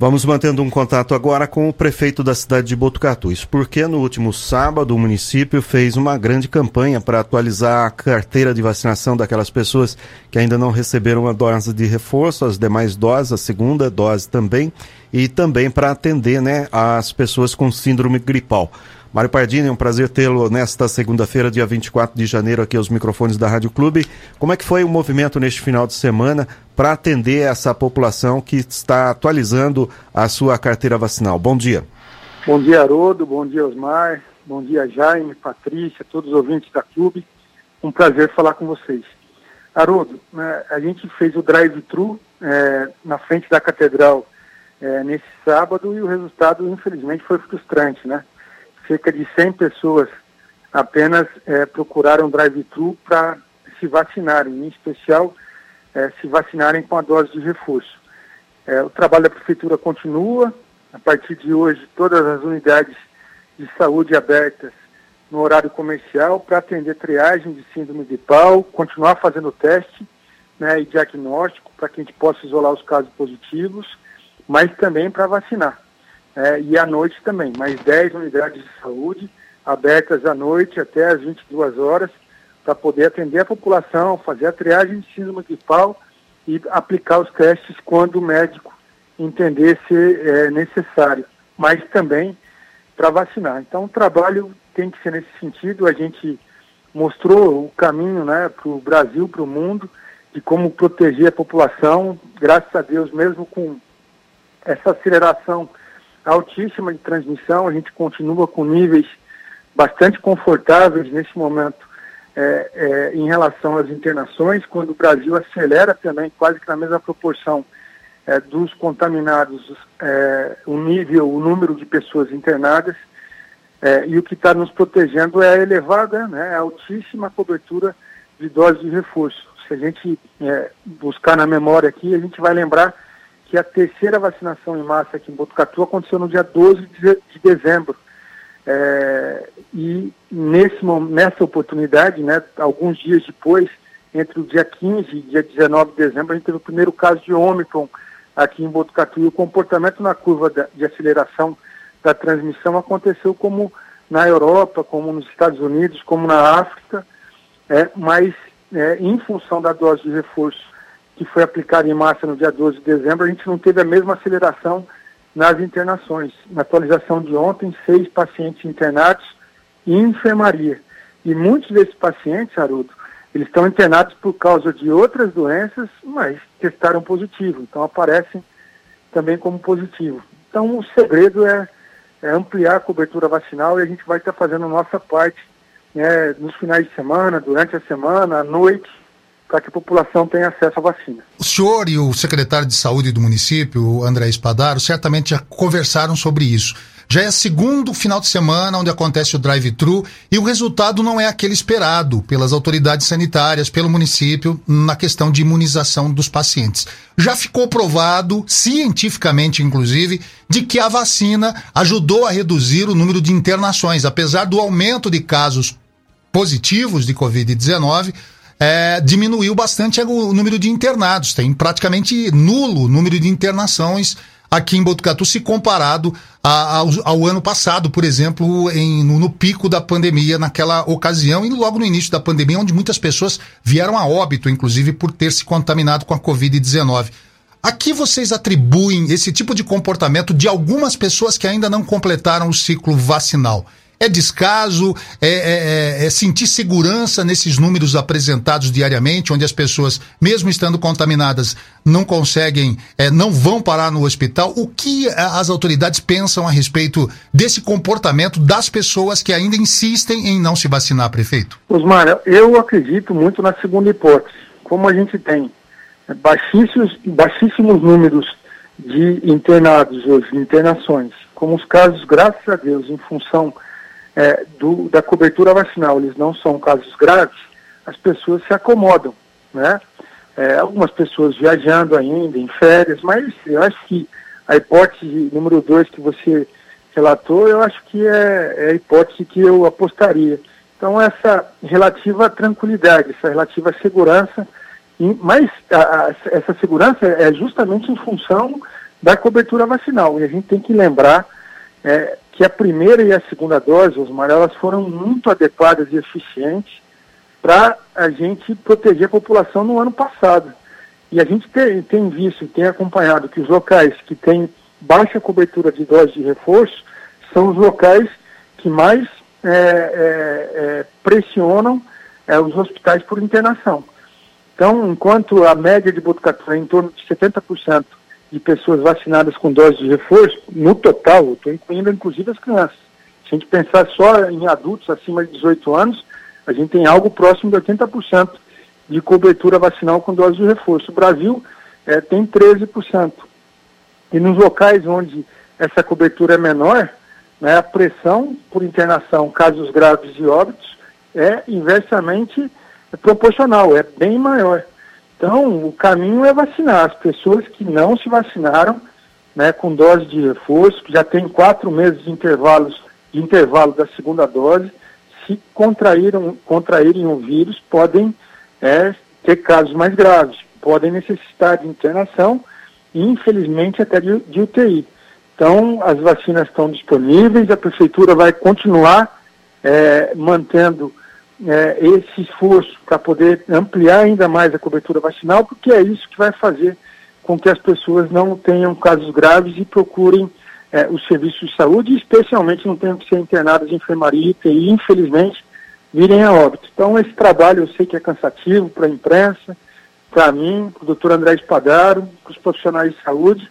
Vamos mantendo um contato agora com o prefeito da cidade de Botucatu. Isso porque no último sábado o município fez uma grande campanha para atualizar a carteira de vacinação daquelas pessoas que ainda não receberam a dose de reforço, as demais doses, a segunda dose também, e também para atender né, as pessoas com síndrome gripal. Mário Pardini, é um prazer tê-lo nesta segunda-feira, dia 24 de janeiro, aqui aos microfones da Rádio Clube. Como é que foi o movimento neste final de semana para atender essa população que está atualizando a sua carteira vacinal? Bom dia. Bom dia, Haroldo. Bom dia, Osmar. Bom dia, Jaime, Patrícia, todos os ouvintes da Clube. Um prazer falar com vocês. Haroldo, né, a gente fez o drive-thru é, na frente da catedral é, nesse sábado e o resultado, infelizmente, foi frustrante, né? Cerca de 100 pessoas apenas é, procuraram drive-thru para se vacinarem, em especial é, se vacinarem com a dose de reforço. É, o trabalho da prefeitura continua. A partir de hoje, todas as unidades de saúde abertas no horário comercial para atender triagem de síndrome de pau, continuar fazendo teste né, e diagnóstico para que a gente possa isolar os casos positivos, mas também para vacinar. É, e à noite também, mais 10 unidades de saúde abertas à noite até às 22 horas para poder atender a população, fazer a triagem de síndrome gripal e aplicar os testes quando o médico entender ser é, necessário, mas também para vacinar. Então o trabalho tem que ser nesse sentido, a gente mostrou o caminho né, para o Brasil, para o mundo, de como proteger a população, graças a Deus, mesmo com essa aceleração altíssima de transmissão, a gente continua com níveis bastante confortáveis nesse momento é, é, em relação às internações, quando o Brasil acelera também quase que na mesma proporção é, dos contaminados, é, o nível, o número de pessoas internadas, é, e o que está nos protegendo é a elevada, né, a altíssima cobertura de doses de reforço. Se a gente é, buscar na memória aqui, a gente vai lembrar que a terceira vacinação em massa aqui em Botucatu aconteceu no dia 12 de dezembro. É, e nesse, nessa oportunidade, né, alguns dias depois, entre o dia 15 e dia 19 de dezembro, a gente teve o primeiro caso de Ômicron aqui em Botucatu. E o comportamento na curva de aceleração da transmissão aconteceu como na Europa, como nos Estados Unidos, como na África, é, mas é, em função da dose de reforço que foi aplicada em massa no dia 12 de dezembro, a gente não teve a mesma aceleração nas internações. Na atualização de ontem, seis pacientes internados em enfermaria. E muitos desses pacientes, Haroldo, eles estão internados por causa de outras doenças, mas testaram positivo, então aparecem também como positivo. Então o segredo é, é ampliar a cobertura vacinal e a gente vai estar fazendo a nossa parte né, nos finais de semana, durante a semana, à noite, para que a população tenha acesso à vacina. O senhor e o secretário de saúde do município, André Espadaro, certamente já conversaram sobre isso. Já é segundo final de semana onde acontece o drive-thru e o resultado não é aquele esperado pelas autoridades sanitárias, pelo município, na questão de imunização dos pacientes. Já ficou provado, cientificamente inclusive, de que a vacina ajudou a reduzir o número de internações, apesar do aumento de casos positivos de Covid-19 é, diminuiu bastante o número de internados. Tem praticamente nulo o número de internações aqui em Botucatu se comparado a, ao, ao, ano passado, por exemplo, em, no, no, pico da pandemia naquela ocasião e logo no início da pandemia, onde muitas pessoas vieram a óbito, inclusive por ter se contaminado com a Covid-19. Aqui vocês atribuem esse tipo de comportamento de algumas pessoas que ainda não completaram o ciclo vacinal. É descaso? É, é, é, é, sentir segurança nesses números apresentados diariamente, onde as pessoas, mesmo estando contaminadas, não conseguem, é, não vão parar no hospital? O que as autoridades pensam a respeito desse comportamento das pessoas que ainda insistem em não se vacinar, prefeito? Osmar, eu acredito muito na segunda hipótese. Como a gente tem baixíssimos, baixíssimos números de internados hoje, internações, como os casos, graças a Deus, em função é, do, da cobertura vacinal, eles não são casos graves, as pessoas se acomodam, né? É, algumas pessoas viajando ainda, em férias, mas eu acho que a hipótese número dois que você relatou, eu acho que é, é a hipótese que eu apostaria. Então, essa relativa tranquilidade, essa relativa segurança, mas a, a, essa segurança é justamente em função da cobertura vacinal. E a gente tem que lembrar é, que a primeira e a segunda dose, Osmar, elas foram muito adequadas e eficientes para a gente proteger a população no ano passado. E a gente tem, tem visto, tem acompanhado que os locais que têm baixa cobertura de dose de reforço são os locais que mais é, é, é pressionam é, os hospitais por internação. Então, enquanto a média de Botucatu é em torno de 70% de pessoas vacinadas com dose de reforço, no total, estou incluindo inclusive as crianças. Se a gente pensar só em adultos acima de 18 anos, a gente tem algo próximo de 80% de cobertura vacinal com dose de reforço. O Brasil é, tem 13%. E nos locais onde essa cobertura é menor, né, a pressão por internação, casos graves e óbitos, é inversamente proporcional, é bem maior. Então, o caminho é vacinar as pessoas que não se vacinaram, né, com dose de reforço, que já tem quatro meses de intervalos de intervalo da segunda dose, se contraíram, contraírem o vírus, podem é, ter casos mais graves, podem necessitar de internação e, infelizmente, até de, de UTI. Então, as vacinas estão disponíveis, a prefeitura vai continuar é, mantendo é, esse esforço para poder ampliar ainda mais a cobertura vacinal, porque é isso que vai fazer com que as pessoas não tenham casos graves e procurem é, os serviços de saúde, especialmente não tenham que ser internadas em enfermaria e, infelizmente, virem a óbito. Então, esse trabalho eu sei que é cansativo para a imprensa, para mim, para o doutor André Espadaro, para os profissionais de saúde,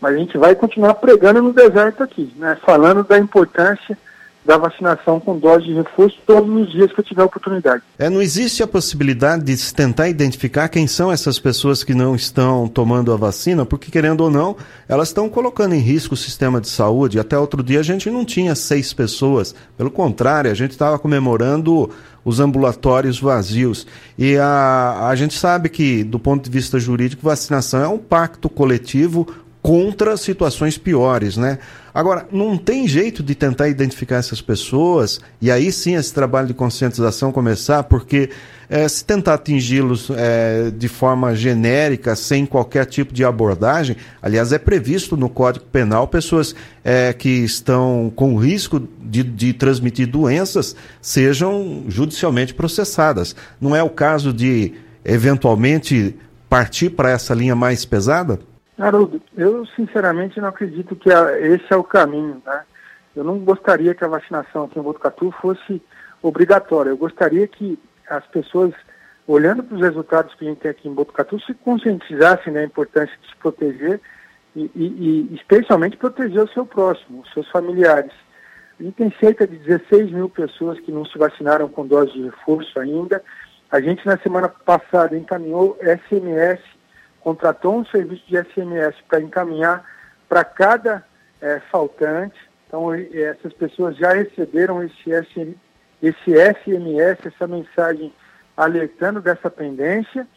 mas a gente vai continuar pregando no deserto aqui, né, falando da importância da vacinação com dose de reforço todos os dias que eu tiver oportunidade. É, não existe a possibilidade de se tentar identificar quem são essas pessoas que não estão tomando a vacina, porque querendo ou não, elas estão colocando em risco o sistema de saúde. Até outro dia a gente não tinha seis pessoas, pelo contrário, a gente estava comemorando os ambulatórios vazios. E a, a gente sabe que, do ponto de vista jurídico, vacinação é um pacto coletivo contra situações piores, né? Agora, não tem jeito de tentar identificar essas pessoas e aí sim esse trabalho de conscientização começar, porque é, se tentar atingi-los é, de forma genérica, sem qualquer tipo de abordagem, aliás, é previsto no Código Penal pessoas é, que estão com risco de, de transmitir doenças sejam judicialmente processadas. Não é o caso de, eventualmente, partir para essa linha mais pesada? Haroldo, eu sinceramente não acredito que esse é o caminho, né? Eu não gostaria que a vacinação aqui em Botucatu fosse obrigatória. Eu gostaria que as pessoas, olhando para os resultados que a gente tem aqui em Botucatu, se conscientizassem da importância de se proteger e, e, e especialmente proteger o seu próximo, os seus familiares. A gente tem cerca de 16 mil pessoas que não se vacinaram com dose de reforço ainda. A gente, na semana passada, encaminhou SMS contratou um serviço de SMS para encaminhar para cada é, faltante. Então, essas pessoas já receberam esse, SM, esse SMS, essa mensagem alertando dessa pendência.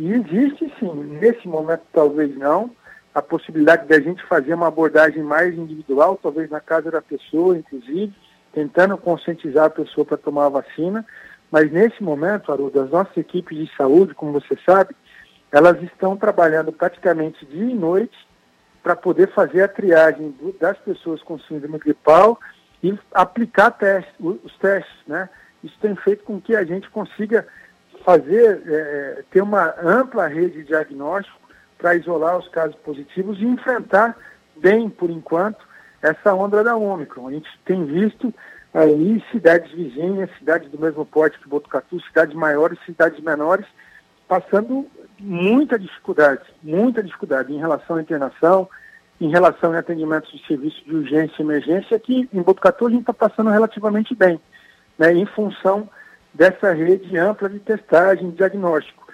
E existe sim, nesse momento talvez não, a possibilidade de a gente fazer uma abordagem mais individual, talvez na casa da pessoa, inclusive, tentando conscientizar a pessoa para tomar a vacina. Mas nesse momento, Haroldo, as nossas equipes de saúde, como você sabe, elas estão trabalhando praticamente dia e noite para poder fazer a triagem do, das pessoas com síndrome gripal e aplicar teste, os testes, né? Isso tem feito com que a gente consiga fazer, é, ter uma ampla rede de diagnóstico para isolar os casos positivos e enfrentar bem, por enquanto, essa onda da Ômicron. A gente tem visto aí cidades vizinhas, cidades do mesmo porte que Botucatu, cidades maiores, cidades menores, passando muita dificuldade, muita dificuldade em relação à internação, em relação a atendimentos de serviço de urgência e emergência, que em Botucatu a gente está passando relativamente bem, né, em função dessa rede ampla de testagem e diagnóstico.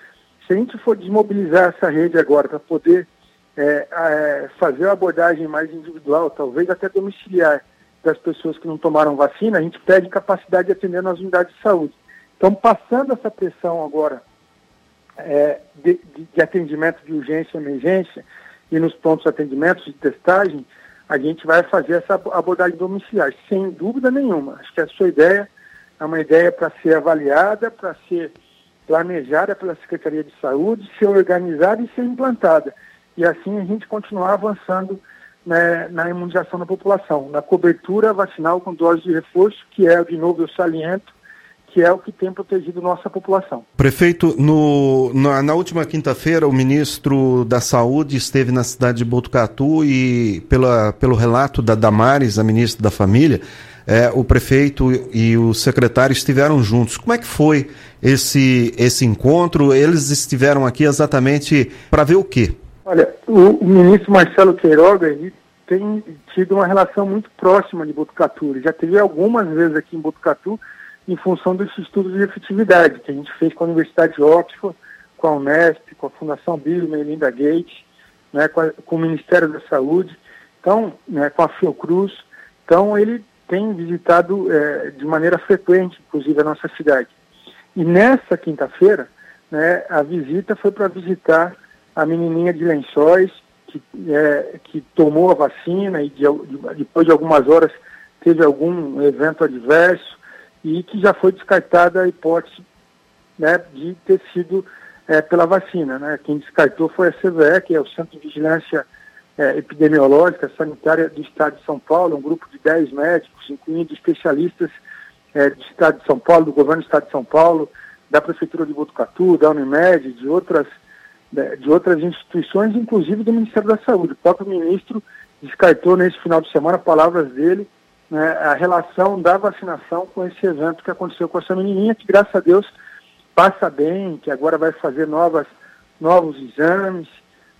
Se a gente for desmobilizar essa rede agora para poder é, é, fazer a abordagem mais individual, talvez até domiciliar das pessoas que não tomaram vacina, a gente perde capacidade de atender nas unidades de saúde. Então, passando essa pressão agora é, de, de, atendimento de urgência e emergência e nos pontos de atendimento de testagem, a gente vai fazer essa abordagem domiciliar, sem dúvida nenhuma. Acho que a sua ideia é uma ideia para ser avaliada, para ser planejada pela Secretaria de Saúde, ser organizada e ser implantada. e assim a gente continuar avançando né, na imunização da população, na cobertura vacinal com dose de reforço, que é, de novo, eu saliento, que é o que tem protegido nossa população. Prefeito, no, na, na última quinta-feira, o ministro da Saúde esteve na cidade de Botucatu e, pela, pelo relato da Damares, a ministra da Família, é, o prefeito e o secretário estiveram juntos. Como é que foi esse, esse encontro? Eles estiveram aqui exatamente para ver o quê? Olha, o, o ministro Marcelo Queiroga ele tem tido uma relação muito próxima de Botucatu. Ele já teve algumas vezes aqui em Botucatu em função desse estudo de efetividade que a gente fez com a Universidade de Oxford, com a Unesp, com a Fundação Bill Melinda Gates, né, com, a, com, o Ministério da Saúde, então, né, com a Fiocruz. Então, ele tem visitado é, de maneira frequente, inclusive, a nossa cidade. E nessa quinta-feira, né, a visita foi para visitar a menininha de Lençóis, que, é, que tomou a vacina e de, depois de algumas horas teve algum evento adverso e que já foi descartada a hipótese né, de ter sido é, pela vacina. Né? Quem descartou foi a CVE, que é o Centro de Vigilância é, Epidemiológica Sanitária do Estado de São Paulo, um grupo de 10 médicos, incluindo especialistas é, do Estado de São Paulo, do Governo do Estado de São Paulo, da Prefeitura de Botucatu, da Unimed, de outras, né, de outras instituições, inclusive do Ministério da Saúde. O próprio ministro descartou nesse final de semana palavras dele né, a relação da vacinação com esse evento que aconteceu com essa menininha, que graças a Deus passa bem, que agora vai fazer novas, novos exames,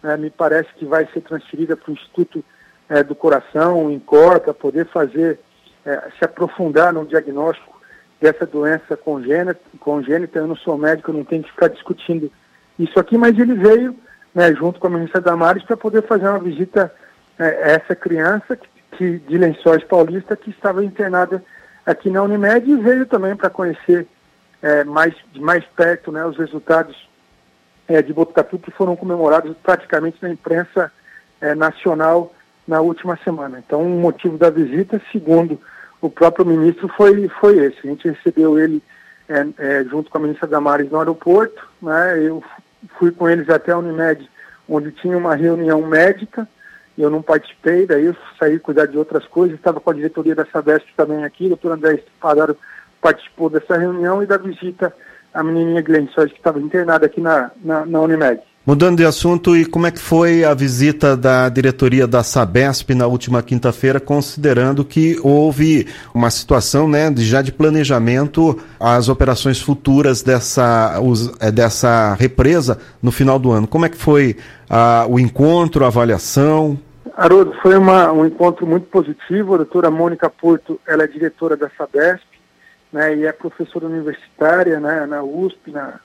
né, me parece que vai ser transferida para o Instituto é, do Coração, em Cor, para poder fazer, é, se aprofundar no diagnóstico dessa doença congênita, congênita. Eu não sou médico, eu não tenho que ficar discutindo isso aqui, mas ele veio, né, junto com a ministra Damares, para poder fazer uma visita é, a essa criança que que, de Lençóis Paulista que estava internada aqui na Unimed e veio também para conhecer é, mais, de mais perto né, os resultados é, de Botucatu que foram comemorados praticamente na imprensa é, nacional na última semana. Então, o motivo da visita, segundo o próprio ministro, foi, foi esse. A gente recebeu ele é, é, junto com a ministra Damares no aeroporto, né, eu fui com eles até a Unimed, onde tinha uma reunião médica, eu não participei, daí eu saí cuidar de outras coisas, estava com a diretoria da Sabesp também aqui, o doutor André Espadaro participou dessa reunião e da visita à menininha Glenn que estava internada aqui na, na, na, Unimed. Mudando de assunto, e como é que foi a visita da diretoria da Sabesp na última quinta-feira, considerando que houve uma situação né, já de planejamento às operações futuras dessa, é, dessa represa no final do ano? Como é que foi ah, o encontro, a avaliação? Haroldo, foi uma, um encontro muito positivo. A doutora Mônica Porto, ela é diretora da Sabesp, né, e é professora universitária né, na USP, na,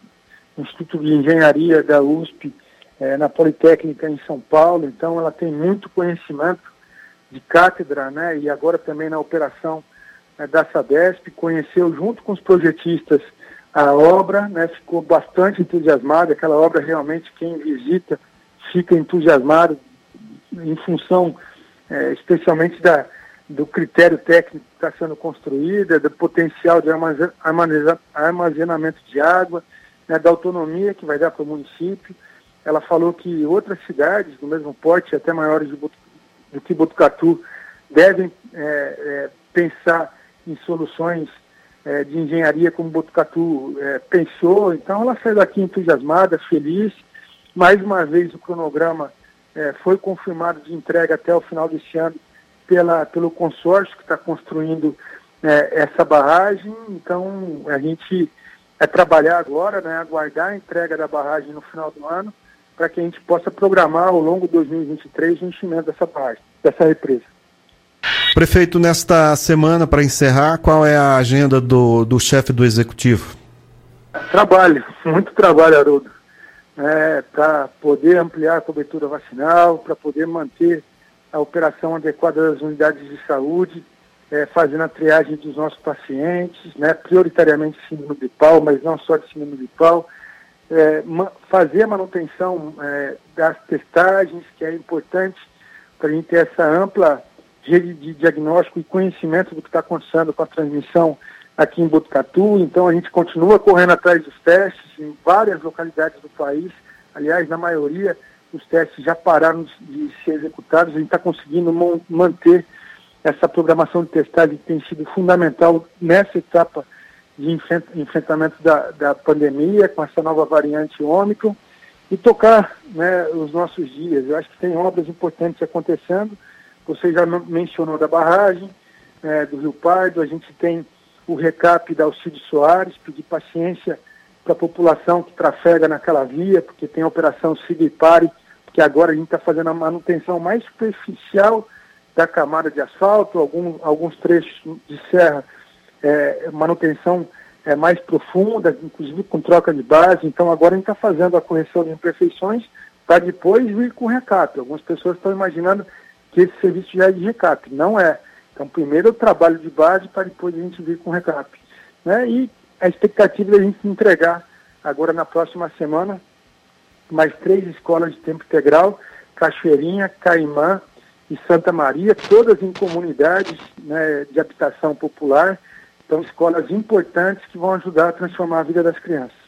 no Instituto de Engenharia da USP, é, na Politécnica em São Paulo. Então, ela tem muito conhecimento de cátedra, né, e agora também na operação né, da Sabesp. Conheceu junto com os projetistas a obra, né, ficou bastante entusiasmada. Aquela obra realmente, quem visita, fica entusiasmado em função é, especialmente da, do critério técnico que está sendo construído, do potencial de armazenamento de água, né, da autonomia que vai dar para o município. Ela falou que outras cidades do mesmo porte, até maiores do, do que Botucatu, devem é, é, pensar em soluções é, de engenharia como Botucatu é, pensou. Então ela saiu daqui entusiasmada, feliz. Mais uma vez o cronograma é, foi confirmado de entrega até o final deste ano pela, pelo consórcio que está construindo é, essa barragem. Então, a gente é trabalhar agora, né, aguardar a entrega da barragem no final do ano, para que a gente possa programar ao longo de 2023 o enchimento dessa barragem, dessa represa. Prefeito, nesta semana, para encerrar, qual é a agenda do, do chefe do executivo? Trabalho, muito trabalho, Haroldo é, para poder ampliar a cobertura vacinal, para poder manter a operação adequada das unidades de saúde, é, fazendo a triagem dos nossos pacientes, né, prioritariamente síndrome de pau, mas não só de síndrome de pau, é, fazer a manutenção é, das testagens, que é importante para a gente ter essa ampla rede de diagnóstico e conhecimento do que está acontecendo com a transmissão aqui em Botucatu, então a gente continua correndo atrás dos testes em várias localidades do país, aliás, na maioria os testes já pararam de ser executados, a gente está conseguindo manter essa programação de testagem que tem sido fundamental nessa etapa de enfrentamento da, da pandemia, com essa nova variante Ômicron, e tocar né, os nossos dias. Eu acho que tem obras importantes acontecendo. Você já mencionou da barragem é, do Rio Pardo, a gente tem o recap da Alcides Soares, pedir paciência para a população que trafega naquela via, porque tem a operação Siga e Pare, que agora a gente está fazendo a manutenção mais superficial da camada de asfalto, algum, alguns trechos de serra, é, manutenção é, mais profunda, inclusive com troca de base. Então agora a gente está fazendo a correção de imperfeições para depois vir com recap. Algumas pessoas estão imaginando que esse serviço já é de recap. Não é. Então primeiro o trabalho de base para depois a gente vir com recap. Né? E a expectativa é a gente entregar agora na próxima semana mais três escolas de tempo integral, Cachoeirinha, Caimã e Santa Maria, todas em comunidades né, de habitação popular. Então, escolas importantes que vão ajudar a transformar a vida das crianças.